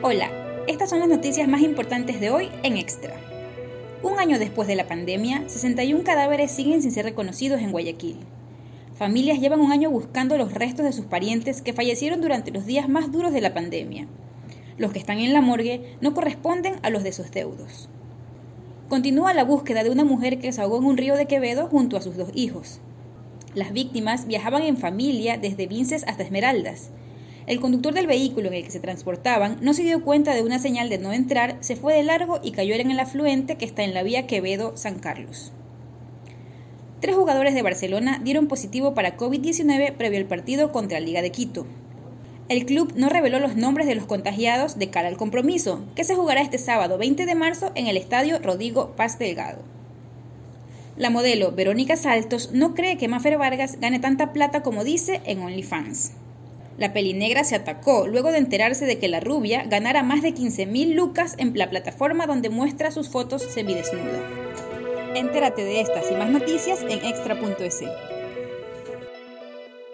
Hola, estas son las noticias más importantes de hoy en Extra. Un año después de la pandemia, 61 cadáveres siguen sin ser reconocidos en Guayaquil. Familias llevan un año buscando los restos de sus parientes que fallecieron durante los días más duros de la pandemia. Los que están en la morgue no corresponden a los de sus deudos. Continúa la búsqueda de una mujer que se ahogó en un río de Quevedo junto a sus dos hijos. Las víctimas viajaban en familia desde Vinces hasta Esmeraldas el conductor del vehículo en el que se transportaban no se dio cuenta de una señal de no entrar, se fue de largo y cayó en el afluente que está en la vía Quevedo-San Carlos. Tres jugadores de Barcelona dieron positivo para COVID-19 previo al partido contra la Liga de Quito. El club no reveló los nombres de los contagiados de cara al compromiso, que se jugará este sábado 20 de marzo en el estadio Rodrigo Paz Delgado. La modelo Verónica Saltos no cree que Mafer Vargas gane tanta plata como dice en OnlyFans. La pelinegra se atacó luego de enterarse de que la rubia ganara más de 15.000 lucas en la plataforma donde muestra sus fotos semidesnuda. Entérate de estas y más noticias en extra.es.